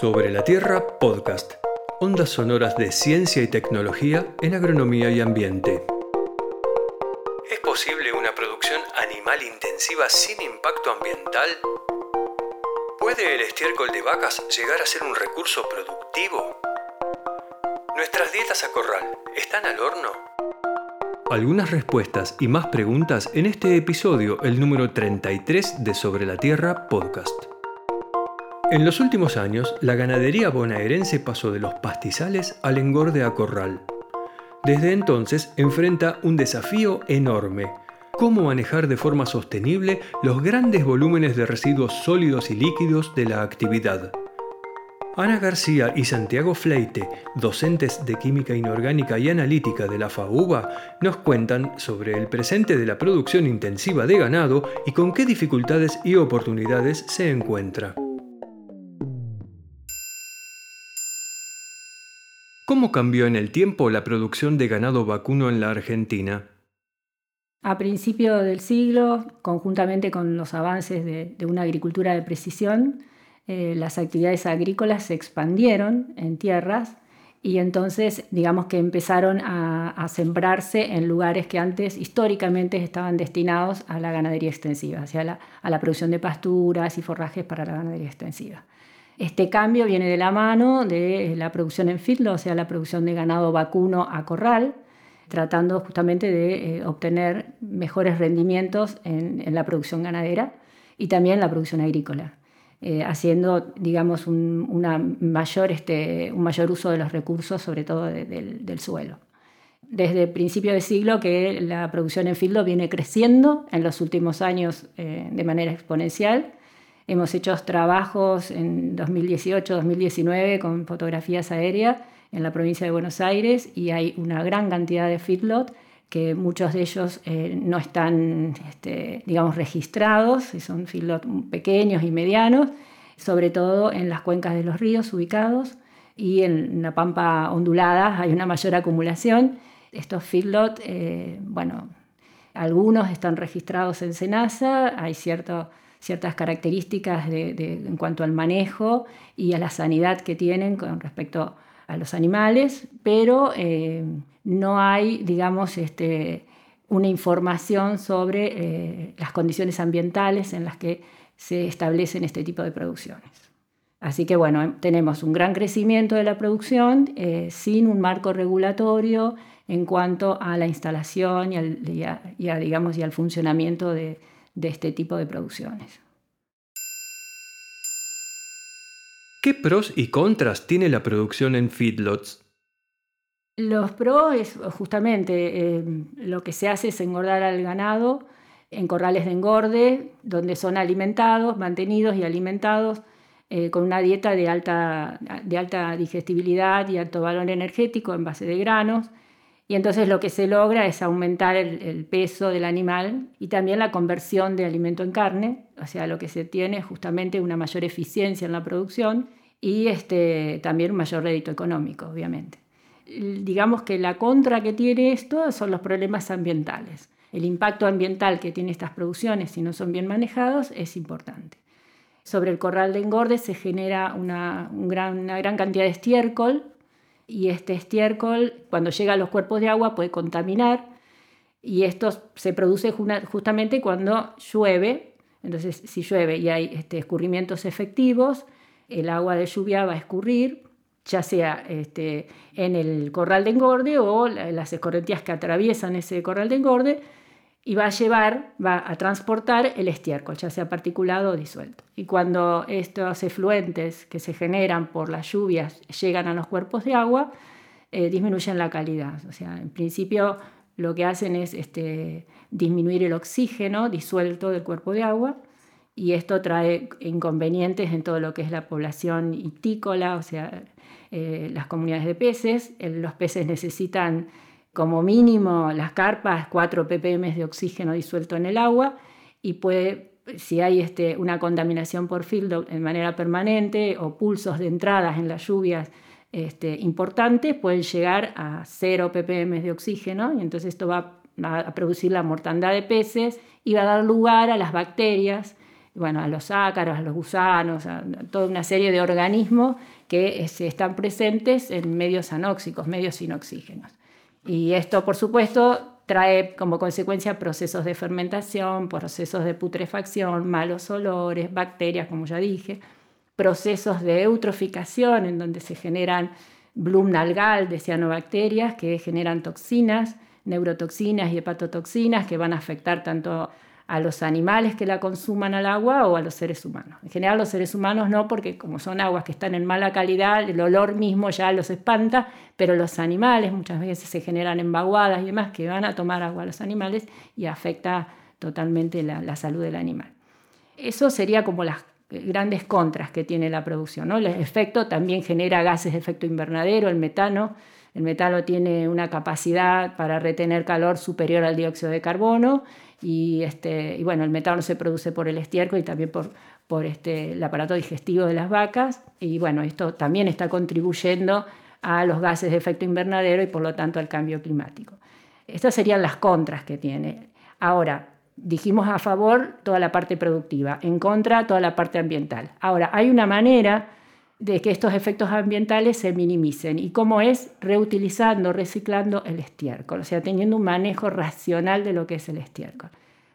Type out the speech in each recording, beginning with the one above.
Sobre la Tierra Podcast. Ondas sonoras de ciencia y tecnología en agronomía y ambiente. ¿Es posible una producción animal intensiva sin impacto ambiental? ¿Puede el estiércol de vacas llegar a ser un recurso productivo? ¿Nuestras dietas a corral están al horno? Algunas respuestas y más preguntas en este episodio, el número 33 de Sobre la Tierra Podcast. En los últimos años, la ganadería bonaerense pasó de los pastizales al engorde a corral. Desde entonces enfrenta un desafío enorme, cómo manejar de forma sostenible los grandes volúmenes de residuos sólidos y líquidos de la actividad. Ana García y Santiago Fleite, docentes de Química Inorgánica y Analítica de la FAUBA, nos cuentan sobre el presente de la producción intensiva de ganado y con qué dificultades y oportunidades se encuentra. ¿Cómo cambió en el tiempo la producción de ganado vacuno en la Argentina? A principios del siglo, conjuntamente con los avances de, una agricultura de precisión, eh, las actividades agrícolas se expandieron en tierras y entonces digamos que empezaron a, sembrarse en lugares que antes históricamente estaban destinados a la ganadería extensiva, hacia a la producción de pasturas y forrajes para la ganadería extensiva. Este cambio viene de la mano de la producción en fitlo, o sea, la producción de ganado vacuno a corral, tratando justamente de eh, obtener mejores rendimientos en, la producción ganadera y también en la producción agrícola, eh, haciendo, digamos, un, una mayor, este, un mayor uso de los recursos, sobre todo del suelo. Desde principio del siglo que la producción en fitlo viene creciendo en los últimos años eh, de manera exponencial Hemos hecho trabajos en 2018-2019 con fotografías aéreas en la provincia de Buenos Aires y hay una gran cantidad de feedlot que muchos de ellos eh, no están, este, digamos, registrados, son feedlot pequeños y medianos, sobre todo en las cuencas de los ríos ubicados y en la pampa ondulada hay una mayor acumulación. Estos feedlot, eh, bueno, algunos están registrados en SENASA, hay cierto ciertas características en cuanto al manejo y a la sanidad que tienen con respecto a los animales, pero eh, no hay, digamos, este, una información sobre eh, las condiciones ambientales en las que se establecen este tipo de producciones. Así que bueno, tenemos un gran crecimiento de la producción eh, sin un marco regulatorio en cuanto a la instalación y digamos, y al funcionamiento de, de este tipo de producciones. ¿Qué pros y contras tiene la producción en feedlots? Los pros es justamente eh, lo que se hace es engordar al ganado en corrales de engorde, donde son alimentados, mantenidos y alimentados eh, con una dieta de alta, de alta digestibilidad y alto valor energético en base de granos y entonces lo que se logra es aumentar el, peso del animal y también la conversión de alimento en carne, o sea, lo que se tiene es justamente una mayor eficiencia en la producción y este, también un mayor rédito económico, obviamente. Digamos que la contra que tiene esto son los problemas ambientales. El impacto ambiental que tienen estas producciones, si no son bien manejados, es importante. Sobre el corral de engorde se genera una, una gran cantidad de estiércol, y este estiércol cuando llega a los cuerpos de agua puede contaminar y esto se produce justamente cuando llueve. Entonces, si llueve y hay este, escurrimientos efectivos, el agua de lluvia va a escurrir, ya sea este, en el corral de engorde o las escorrentías que atraviesan ese corral de engorde, y va a llevar, va a transportar el estiércol, ya sea particulado o disuelto. Y cuando estos efluentes que se generan por las lluvias llegan a los cuerpos de agua, eh, disminuyen la calidad. O sea, en principio lo que hacen es este, disminuir el oxígeno disuelto del cuerpo de agua y esto trae inconvenientes en todo lo que es la población itícola, o sea, eh, las comunidades de peces. los peces necesitan como mínimo las carpas 4 ppm de oxígeno disuelto en el agua y puede, si hay este, una contaminación por filtro de manera permanente o pulsos de entradas en las lluvias este, importantes, pueden llegar a 0 ppm de oxígeno y entonces esto va a producir la mortandad de peces y va a dar lugar a las bacterias bueno, a los ácaros, a los gusanos, a toda una serie de organismos que este, están presentes en medios anóxicos, medios sin oxígenos. Y esto, por supuesto, trae como consecuencia procesos de fermentación, procesos de putrefacción, malos olores, bacterias, como ya dije, procesos de eutroficación en donde se generan bloom nalgal de cianobacterias que generan toxinas, neurotoxinas y hepatotoxinas que van a afectar tanto a los animales que la consuman al agua o a los seres humanos. En general los seres humanos no, porque como son aguas que están en mala calidad, el olor mismo ya los espanta, pero los animales muchas veces se generan embaguadas y demás que van a tomar agua a los animales y afecta totalmente la, salud del animal. Eso sería como las grandes contras que tiene la producción. El efecto también genera gases de efecto invernadero, el metano. El metano tiene una capacidad para retener calor superior al dióxido de carbono y, este, y bueno, el metano se produce por el estiércol y también por, por este, el aparato digestivo de las vacas. Y bueno, esto también está contribuyendo a los gases de efecto invernadero y por lo tanto al cambio climático. Estas serían las contras que tiene. Ahora, dijimos a favor toda la parte productiva, en contra toda la parte ambiental. Ahora, hay una manera de que estos efectos ambientales se minimicen. ¿Y cómo es? Reutilizando, reciclando el estiércol, o sea, teniendo un manejo racional de lo que es el estiércol.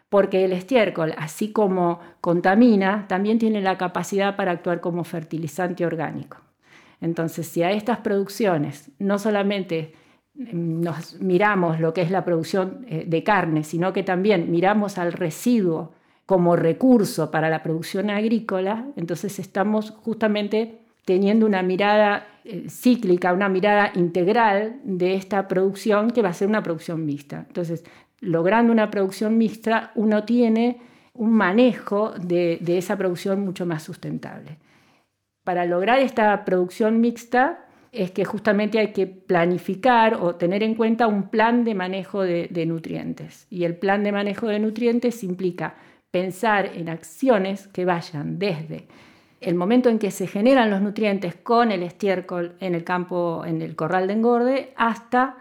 Porque el estiércol, así como contamina, también tiene la capacidad para actuar como fertilizante orgánico. Entonces, si a estas producciones no solamente mm, nos miramos lo que es la producción eh, de carne, sino que también miramos al residuo como recurso para la producción agrícola, entonces estamos justamente teniendo una mirada eh, cíclica, una mirada integral de esta producción que va a ser una producción mixta. Entonces, logrando una producción mixta, uno tiene un manejo de, esa producción mucho más sustentable. Para lograr esta producción mixta es que justamente hay que planificar o tener en cuenta un plan de manejo de nutrientes. Y el plan de manejo de nutrientes implica pensar en acciones que vayan desde el momento en que se generan los nutrientes con el estiércol en el campo, en el corral de engorde, hasta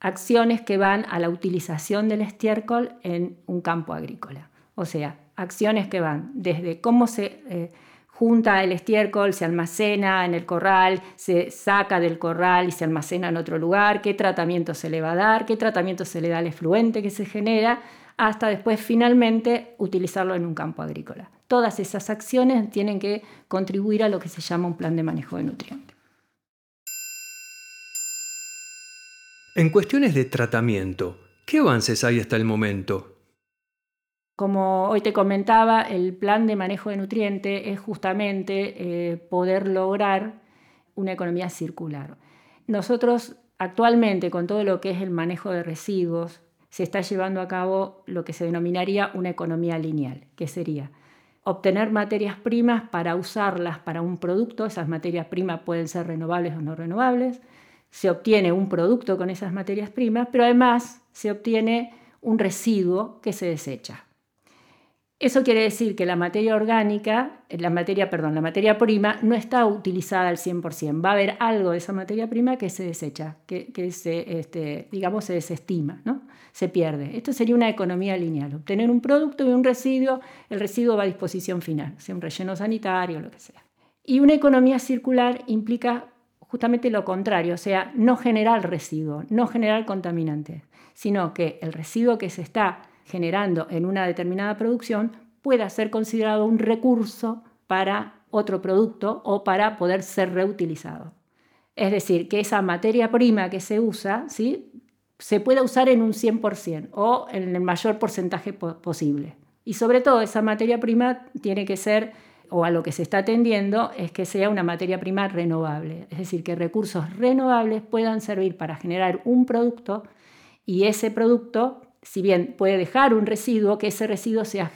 acciones que van a la utilización del estiércol en un campo agrícola. O sea, acciones que van desde cómo se eh, junta el estiércol, se almacena en el corral, se saca del corral y se almacena en otro lugar, qué tratamiento se le va a dar, qué tratamiento se le da al efluente que se genera, hasta después finalmente utilizarlo en un campo agrícola. Todas esas acciones tienen que contribuir a lo que se llama un plan de manejo de nutrientes. En cuestiones de tratamiento, ¿qué avances hay hasta el momento? Como hoy te comentaba, el plan de manejo de nutrientes es justamente eh, poder lograr una economía circular. Nosotros actualmente, con todo lo que es el manejo de residuos, se está llevando a cabo lo que se denominaría una economía lineal, que sería obtener materias primas para usarlas para un producto, esas materias primas pueden ser renovables o no renovables, se obtiene un producto con esas materias primas, pero además se obtiene un residuo que se desecha. Eso quiere decir que la materia orgánica, la materia, perdón, la materia prima no está utilizada al 100%. Va a haber algo de esa materia prima que se desecha, que, se, este, digamos, se desestima, ¿no? se pierde. Esto sería una economía lineal. Obtener un producto y un residuo, el residuo va a disposición final, sea un relleno sanitario, lo que sea. Y una economía circular implica justamente lo contrario, o sea, no generar residuo, no generar contaminantes, sino que el residuo que se está generando en una determinada producción pueda ser considerado un recurso para otro producto o para poder ser reutilizado. Es decir, que esa materia prima que se usa ¿sí? se pueda usar en un 100% o en el mayor porcentaje posible. Y sobre todo esa materia prima tiene que ser, o a lo que se está atendiendo, es que sea una materia prima renovable. Es decir, que recursos renovables puedan servir para generar un producto y ese producto si bien puede dejar un residuo, que ese residuo sea,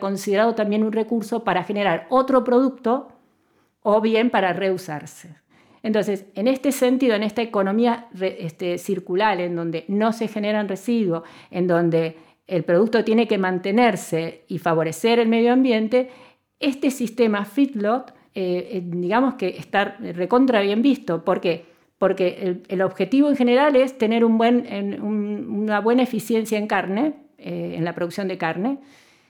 considerado también un recurso para generar otro producto o bien para reusarse. Entonces, en este sentido, en esta economía este, circular, en donde no se generan residuos, en donde el producto tiene que mantenerse y favorecer el medio ambiente, este sistema FITLOT, eh, eh, digamos que está recontra bien visto. ¿Por qué? Porque el, objetivo en general es tener una buena eficiencia en carne, eh, en la producción de carne,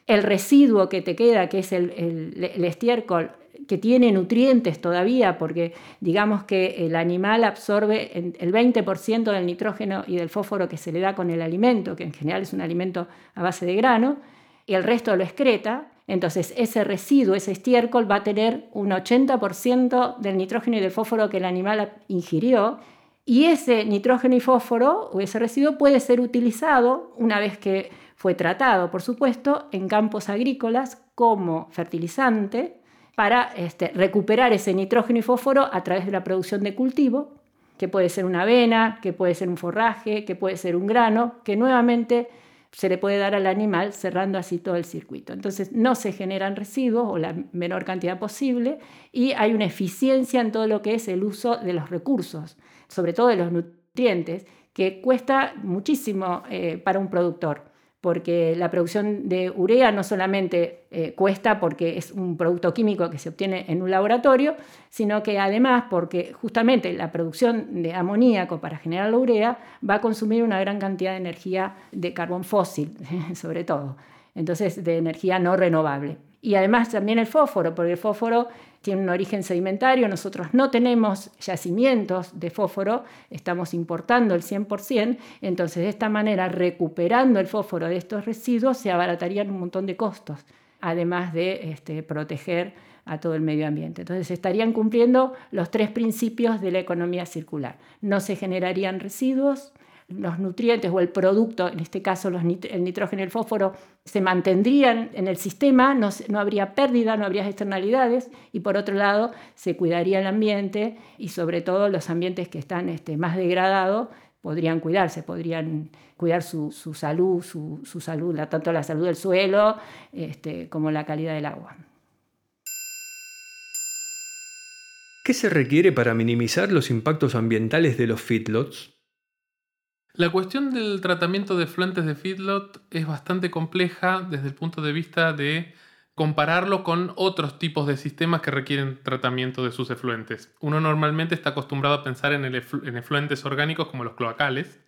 el residuo que te queda, que es el, el estiércol, que tiene nutrientes todavía, porque digamos que el animal absorbe el 20% del nitrógeno y del fósforo que se le da con el alimento, que en general es un alimento a base de grano, y el resto lo excreta, entonces ese residuo, ese estiércol, va a tener un 80% del nitrógeno y del fósforo que el animal ingirió, y ese nitrógeno y fósforo o ese residuo puede ser utilizado una vez que fue tratado, por supuesto, en campos agrícolas como fertilizante para este, recuperar ese nitrógeno y fósforo a través de la producción de cultivo, que puede ser una avena, que puede ser un forraje, que puede ser un grano, que nuevamente se le puede dar al animal cerrando así todo el circuito. Entonces no se generan residuos o la menor cantidad posible y hay una eficiencia en todo lo que es el uso de los recursos, sobre todo de los nutrientes, que cuesta muchísimo eh, para un productor porque la producción de urea no solamente eh, cuesta porque es un producto químico que se obtiene en un laboratorio, sino que además porque justamente la producción de amoníaco para generar la urea va a consumir una gran cantidad de energía de carbón fósil, sobre todo, entonces de energía no renovable. Y además también el fósforo, porque el fósforo tiene un origen sedimentario, nosotros no tenemos yacimientos de fósforo, estamos importando el 100%, entonces de esta manera recuperando el fósforo de estos residuos se abaratarían un montón de costos, además de este, proteger a todo el medio ambiente. Entonces estarían cumpliendo los tres principios de la economía circular. No se generarían residuos, los nutrientes o el producto, en este caso el nitrógeno y el fósforo, se mantendrían en el sistema, no, habría pérdida, no habría externalidades y por otro lado se cuidaría el ambiente y sobre todo los ambientes que están este, más degradados podrían cuidarse, podrían cuidar su, salud, su, salud, tanto la salud del suelo este, como la calidad del agua. ¿Qué se requiere para minimizar los impactos ambientales de los feedlots? La cuestión del tratamiento de efluentes de feedlot es bastante compleja desde el punto de vista de compararlo con otros tipos de sistemas que requieren tratamiento de sus efluentes. Uno normalmente está acostumbrado a pensar en, efluentes orgánicos como los cloacales,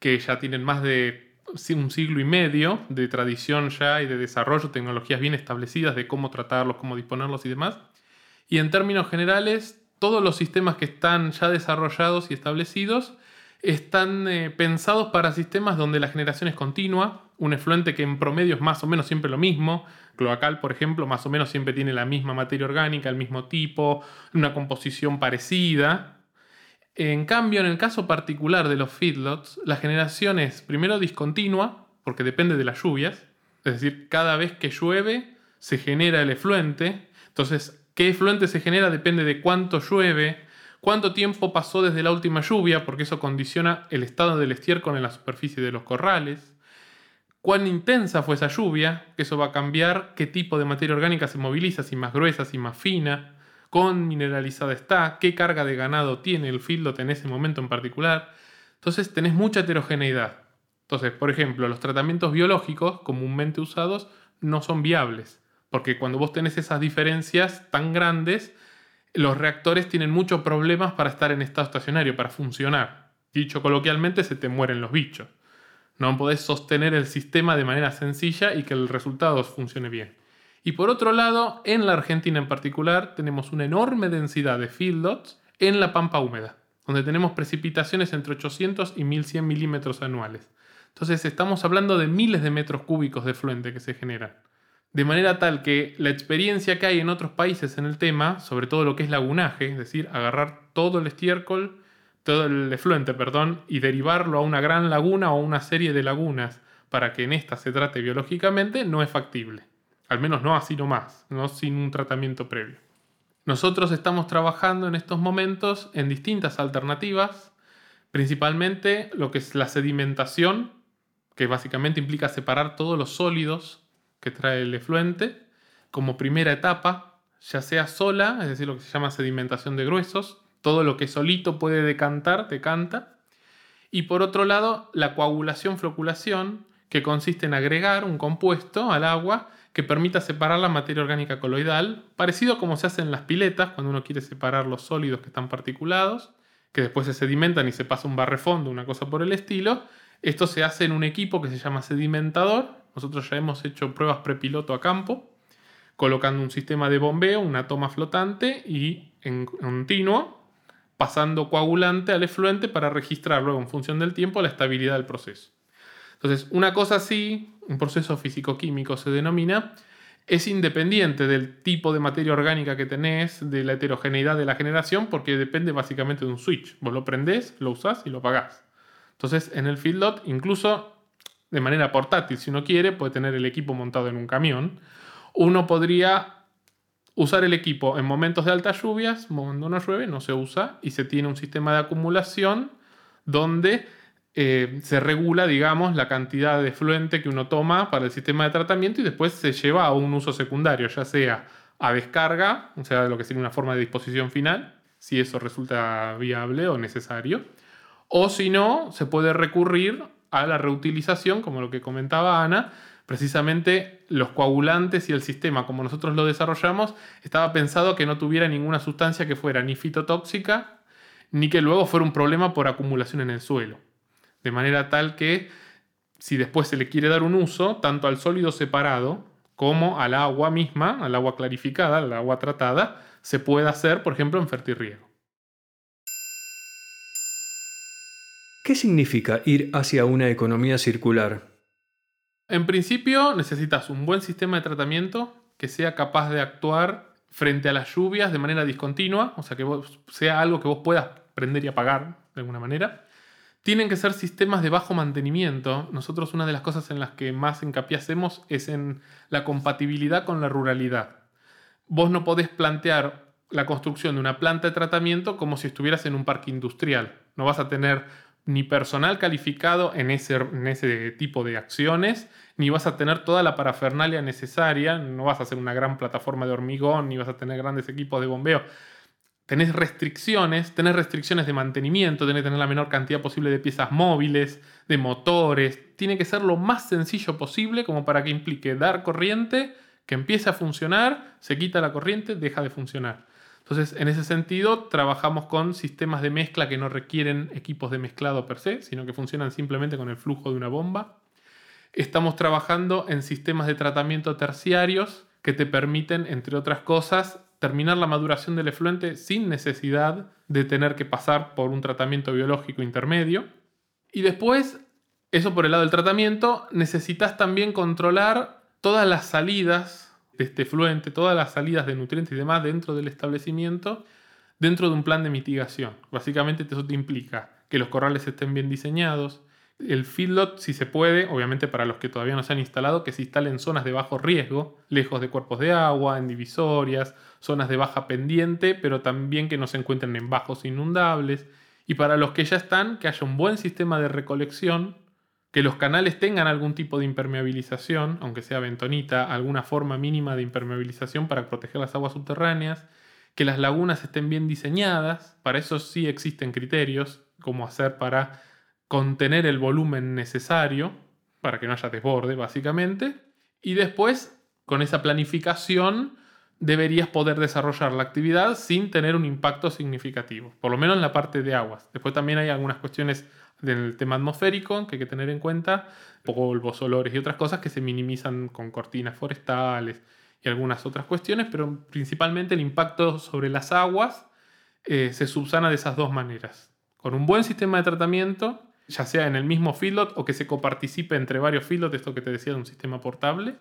que ya tienen más de un siglo y medio de tradición ya y de desarrollo, tecnologías bien establecidas de cómo tratarlos, cómo disponerlos y demás. Y en términos generales, todos los sistemas que están ya desarrollados y establecidos están eh, pensados para sistemas donde la generación es continua, un efluente que en promedio es más o menos siempre lo mismo, cloacal por ejemplo más o menos siempre tiene la misma materia orgánica, el mismo tipo, una composición parecida. En cambio, en el caso particular de los feedlots, la generación es primero discontinua, porque depende de las lluvias, es decir, cada vez que llueve se genera el efluente, entonces, ¿qué efluente se genera? Depende de cuánto llueve, cuánto tiempo pasó desde la última lluvia, porque eso condiciona el estado del estiércol en la superficie de los corrales, cuán intensa fue esa lluvia, que eso va a cambiar qué tipo de materia orgánica se moviliza, si más gruesa, si más fina, cuán mineralizada está, qué carga de ganado tiene el feedlot en ese momento en particular. Entonces tenés mucha heterogeneidad. Entonces, por ejemplo, los tratamientos biológicos comúnmente usados no son viables, porque cuando vos tenés esas diferencias tan grandes, los reactores tienen muchos problemas para estar en estado estacionario, para funcionar. Dicho coloquialmente, se te mueren los bichos. No podés sostener el sistema de manera sencilla y que el resultado funcione bien. Y por otro lado, en la Argentina en particular, tenemos una enorme densidad de feedlots en la pampa húmeda, donde tenemos precipitaciones entre 800 y 1100 milímetros anuales. Entonces estamos hablando de miles de metros cúbicos de fluente que se generan. De manera tal que la experiencia que hay en otros países en el tema, sobre todo lo que es lagunaje, es decir, agarrar todo el estiércol, todo el efluente, perdón, y derivarlo a una gran laguna o a una serie de lagunas para que en esta se trate biológicamente, no es factible. Al menos no así nomás, no sin un tratamiento previo. Nosotros estamos trabajando en estos momentos en distintas alternativas, principalmente lo que es la sedimentación, que básicamente implica separar todos los sólidos que trae el efluente como primera etapa, ya sea sola, es decir, lo que se llama sedimentación de gruesos, todo lo que solito puede decantar, decanta. Y por otro lado, la coagulación-floculación, que consiste en agregar un compuesto al agua que permita separar la materia orgánica coloidal, parecido a como se hace en las piletas cuando uno quiere separar los sólidos que están particulados, que después se sedimentan y se pasa un barrefondo, una cosa por el estilo. Esto se hace en un equipo que se llama sedimentador Nosotros ya hemos hecho pruebas prepiloto a campo, colocando un sistema de bombeo, una toma flotante y en continuo pasando coagulante al efluente para registrar luego en función del tiempo la estabilidad del proceso. Entonces, una cosa así, un proceso físico-químico se denomina, es independiente del tipo de materia orgánica que tenés, de la heterogeneidad de la generación, porque depende básicamente de un switch. Vos lo prendés, lo usás y lo apagás. Entonces, en el feedlot, incluso de manera portátil, si uno quiere, puede tener el equipo montado en un camión. Uno podría usar el equipo en momentos de altas lluvias, cuando no llueve, no se usa, y se tiene un sistema de acumulación donde eh, se regula, digamos, la cantidad de fluente que uno toma para el sistema de tratamiento y después se lleva a un uso secundario, ya sea a descarga, o sea, lo que sería una forma de disposición final, si eso resulta viable o necesario, o si no, se puede recurrir a la reutilización, como lo que comentaba Ana, precisamente los coagulantes y el sistema, como nosotros lo desarrollamos, estaba pensado que no tuviera ninguna sustancia que fuera ni fitotóxica, ni que luego fuera un problema por acumulación en el suelo de manera tal que si después se le quiere dar un uso, tanto al sólido separado como al agua misma, al agua clarificada, al agua tratada, se puede hacer, por ejemplo, en fertirriego. ¿Qué significa ir hacia una economía circular? En principio necesitas un buen sistema de tratamiento que sea capaz de actuar frente a las lluvias de manera discontinua, o sea que sea algo que vos puedas prender y apagar de alguna manera tienen que ser sistemas de bajo mantenimiento. Nosotros una de las cosas en las que más hincapié hacemos es en la compatibilidad con la ruralidad. Vos no podés plantear la construcción de una planta de tratamiento como si estuvieras en un parque industrial. No vas a tener ni personal calificado en ese, en ese tipo de acciones, ni vas a tener toda la parafernalia necesaria, no vas a hacer una gran plataforma de hormigón, ni vas a tener grandes equipos de bombeo tenés restricciones, tenés restricciones de mantenimiento, tenés que tener la menor cantidad posible de piezas móviles, de motores. Tiene que ser lo más sencillo posible como para que implique dar corriente, que empiece a funcionar, se quita la corriente, deja de funcionar. Entonces, en ese sentido, trabajamos con sistemas de mezcla que no requieren equipos de mezclado per se, sino que funcionan simplemente con el flujo de una bomba. Estamos trabajando en sistemas de tratamiento terciarios que te permiten, entre otras cosas, terminar la maduración del efluente sin necesidad de tener que pasar por un tratamiento biológico intermedio. Y después, eso por el lado del tratamiento, necesitas también controlar todas las salidas de este efluente, todas las salidas de nutrientes y demás dentro del establecimiento, dentro de un plan de mitigación. Básicamente eso te implica que los corrales estén bien diseñados, el feedlot, si se puede, obviamente para los que todavía no se han instalado, que se instalen zonas de bajo riesgo, lejos de cuerpos de agua, en divisorias, zonas de baja pendiente, pero también que no se encuentren en bajos inundables. Y para los que ya están, que haya un buen sistema de recolección, que los canales tengan algún tipo de impermeabilización, aunque sea bentonita, alguna forma mínima de impermeabilización para proteger las aguas subterráneas, que las lagunas estén bien diseñadas, para eso sí existen criterios, como hacer para contener el volumen necesario para que no haya desborde, básicamente. Y después, con esa planificación, deberías poder desarrollar la actividad sin tener un impacto significativo, por lo menos en la parte de aguas. Después también hay algunas cuestiones del tema atmosférico que hay que tener en cuenta, polvos, olores y otras cosas que se minimizan con cortinas forestales y algunas otras cuestiones, pero principalmente el impacto sobre las aguas eh, se subsana de esas dos maneras. Con un buen sistema de tratamiento ya sea en el mismo feedlot o que se coparticipe entre varios feedlots, esto que te decía de un sistema portable,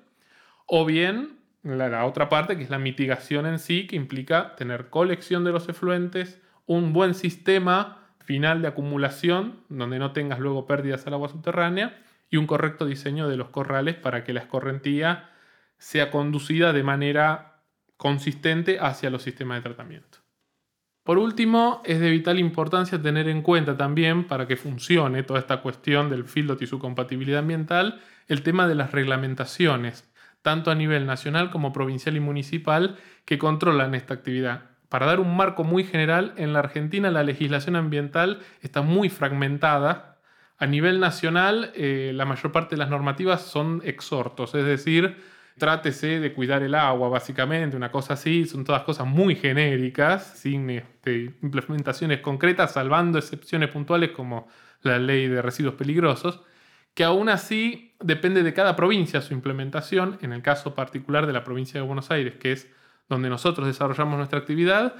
o bien la, otra parte que es la mitigación en sí, que implica tener colección de los efluentes, un buen sistema final de acumulación, donde no tengas luego pérdidas al agua subterránea, y un correcto diseño de los corrales para que la escorrentía sea conducida de manera consistente hacia los sistemas de tratamiento. Por último, es de vital importancia tener en cuenta también, para que funcione toda esta cuestión del fieldot y su compatibilidad ambiental, el tema de las reglamentaciones, tanto a nivel nacional como provincial y municipal, que controlan esta actividad. Para dar un marco muy general, en la Argentina la legislación ambiental está muy fragmentada. A nivel nacional, eh, la mayor parte de las normativas son exhortos, es decir, trátese de cuidar el agua, básicamente, una cosa así, son todas cosas muy genéricas, sin este, implementaciones concretas, salvando excepciones puntuales como la ley de residuos peligrosos, que aún así depende de cada provincia su implementación, en el caso particular de la provincia de Buenos Aires, que es donde nosotros desarrollamos nuestra actividad,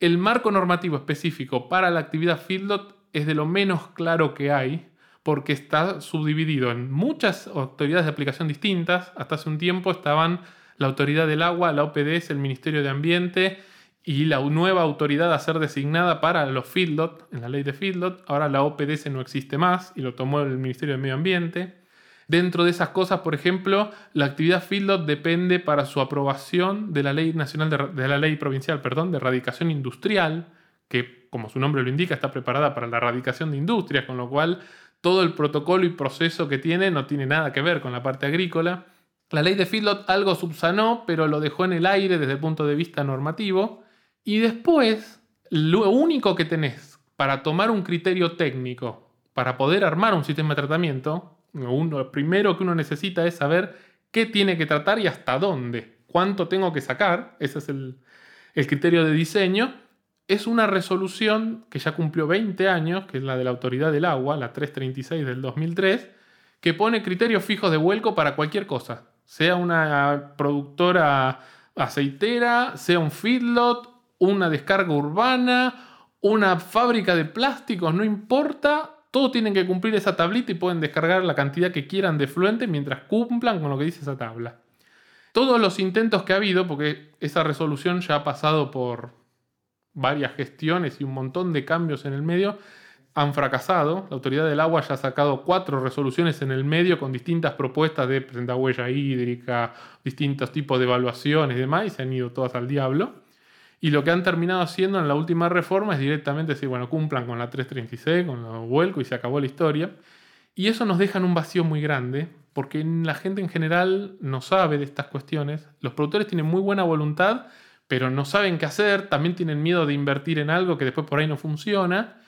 el marco normativo específico para la actividad feedlot es de lo menos claro que hay, porque está subdividido en muchas autoridades de aplicación distintas. Hasta hace un tiempo estaban la Autoridad del Agua, la OPDS, el Ministerio de Ambiente y la nueva autoridad a ser designada para los feedlot, en la ley de feedlot. Ahora la OPDS no existe más y lo tomó el Ministerio de Medio Ambiente. Dentro de esas cosas, por ejemplo, la actividad feedlot depende para su aprobación de la ley nacional de, la ley provincial, perdón, de erradicación industrial, que como su nombre lo indica está preparada para la erradicación de industrias, con lo cual todo el protocolo y proceso que tiene no tiene nada que ver con la parte agrícola. La ley de feedlot algo subsanó, pero lo dejó en el aire desde el punto de vista normativo. Y después, lo único que tenés para tomar un criterio técnico, para poder armar un sistema de tratamiento, lo primero que uno necesita es saber qué tiene que tratar y hasta dónde, cuánto tengo que sacar, ese es el, el criterio de diseño, es una resolución que ya cumplió 20 años, que es la de la Autoridad del Agua, la 336 del 2003, que pone criterios fijos de vuelco para cualquier cosa, sea una productora aceitera, sea un feedlot, una descarga urbana, una fábrica de plásticos, no importa, todos tienen que cumplir esa tablita y pueden descargar la cantidad que quieran de fluente mientras cumplan con lo que dice esa tabla. Todos los intentos que ha habido, porque esa resolución ya ha pasado por varias gestiones y un montón de cambios en el medio, han fracasado. La Autoridad del Agua ya ha sacado cuatro resoluciones en el medio con distintas propuestas de presentar huella hídrica, distintos tipos de evaluaciones y demás, y se han ido todas al diablo. Y lo que han terminado haciendo en la última reforma es directamente decir, bueno, cumplan con la 336, con los vuelco y se acabó la historia. Y eso nos deja en un vacío muy grande, porque la gente en general no sabe de estas cuestiones. Los productores tienen muy buena voluntad, pero no saben qué hacer, también tienen miedo de invertir en algo que después por ahí no funciona.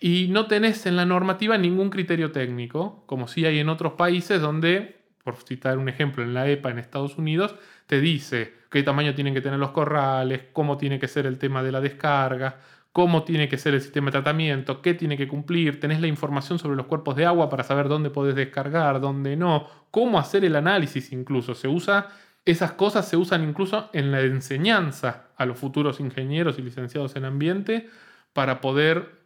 Y no tenés en la normativa ningún criterio técnico, como sí hay en otros países donde, por citar un ejemplo, en la EPA en Estados Unidos, te dice qué tamaño tienen que tener los corrales, cómo tiene que ser el tema de la descarga, cómo tiene que ser el sistema de tratamiento, qué tiene que cumplir, tenés la información sobre los cuerpos de agua para saber dónde podés descargar, dónde no, cómo hacer el análisis incluso. Se usa esas cosas se usan incluso en la enseñanza a los futuros ingenieros y licenciados en ambiente para poder,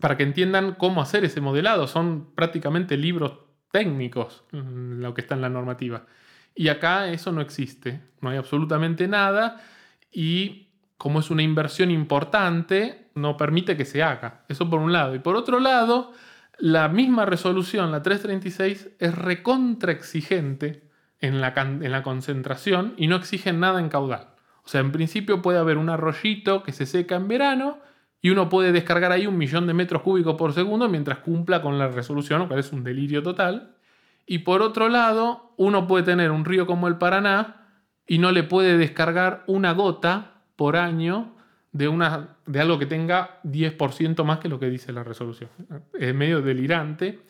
para que entiendan cómo hacer ese modelado. Son prácticamente libros técnicos mm, lo que está en la normativa. Y acá eso no existe, no hay absolutamente nada y como es una inversión importante, no permite que se haga. Eso por un lado. Y por otro lado, la misma resolución, la 336, es recontra exigente en la, en la concentración y no exigen nada en caudal. O sea, en principio puede haber un arroyito que se seca en verano y uno puede descargar ahí un millón de metros cúbicos por segundo mientras cumpla con la resolución, lo cual es un delirio total. Y por otro lado, uno puede tener un río como el Paraná y no le puede descargar una gota por año de, una, de algo que tenga 10% más que lo que dice la resolución. Es medio delirante,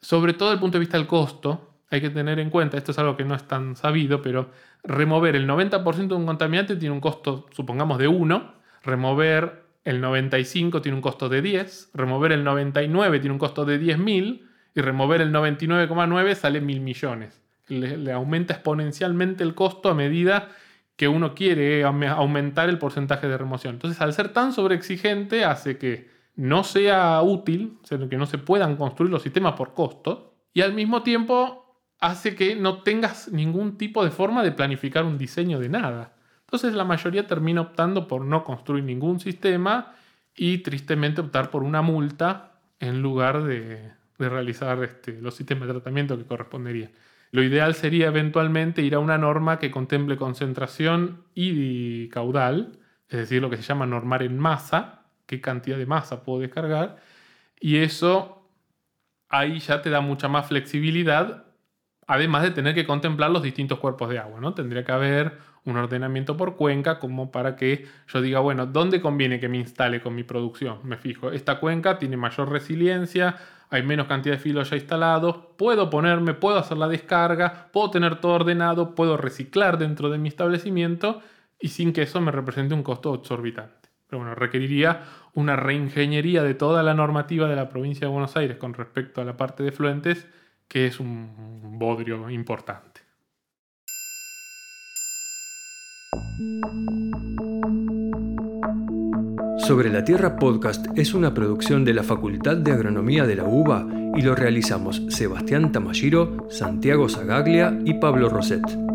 sobre todo desde el punto de vista del costo, hay que tener en cuenta, esto es algo que no es tan sabido, pero remover el 90% de un contaminante tiene un costo, supongamos, de 1, remover el 95 tiene un costo de 10, remover el 99 tiene un costo de 10.000 y remover el 99,9 sale mil millones. Le, aumenta exponencialmente el costo a medida que uno quiere aumentar el porcentaje de remoción. Entonces, al ser tan sobreexigente, hace que no sea útil, que no se puedan construir los sistemas por costo, y al mismo tiempo hace que no tengas ningún tipo de forma de planificar un diseño de nada. Entonces la mayoría termina optando por no construir ningún sistema y tristemente optar por una multa en lugar de, realizar este, los sistemas de tratamiento que corresponderían. Lo ideal sería eventualmente ir a una norma que contemple concentración y caudal, es decir, lo que se llama normar en masa, qué cantidad de masa puedo descargar, y eso ahí ya te da mucha más flexibilidad además de tener que contemplar los distintos cuerpos de agua, ¿no? Tendría que haber un ordenamiento por cuenca como para que yo diga, bueno, ¿dónde conviene que me instale con mi producción? Me fijo, esta cuenca tiene mayor resiliencia, hay menos cantidad de filos ya instalados, puedo ponerme, puedo hacer la descarga, puedo tener todo ordenado, puedo reciclar dentro de mi establecimiento y sin que eso me represente un costo exorbitante. Pero bueno, requeriría una reingeniería de toda la normativa de la provincia de Buenos Aires con respecto a la parte de fluentes, que es un bodrio importante. Sobre la Tierra Podcast es una producción de la Facultad de Agronomía de la UBA y lo realizamos Sebastián Tamashiro, Santiago Zagaglia y Pablo Roset.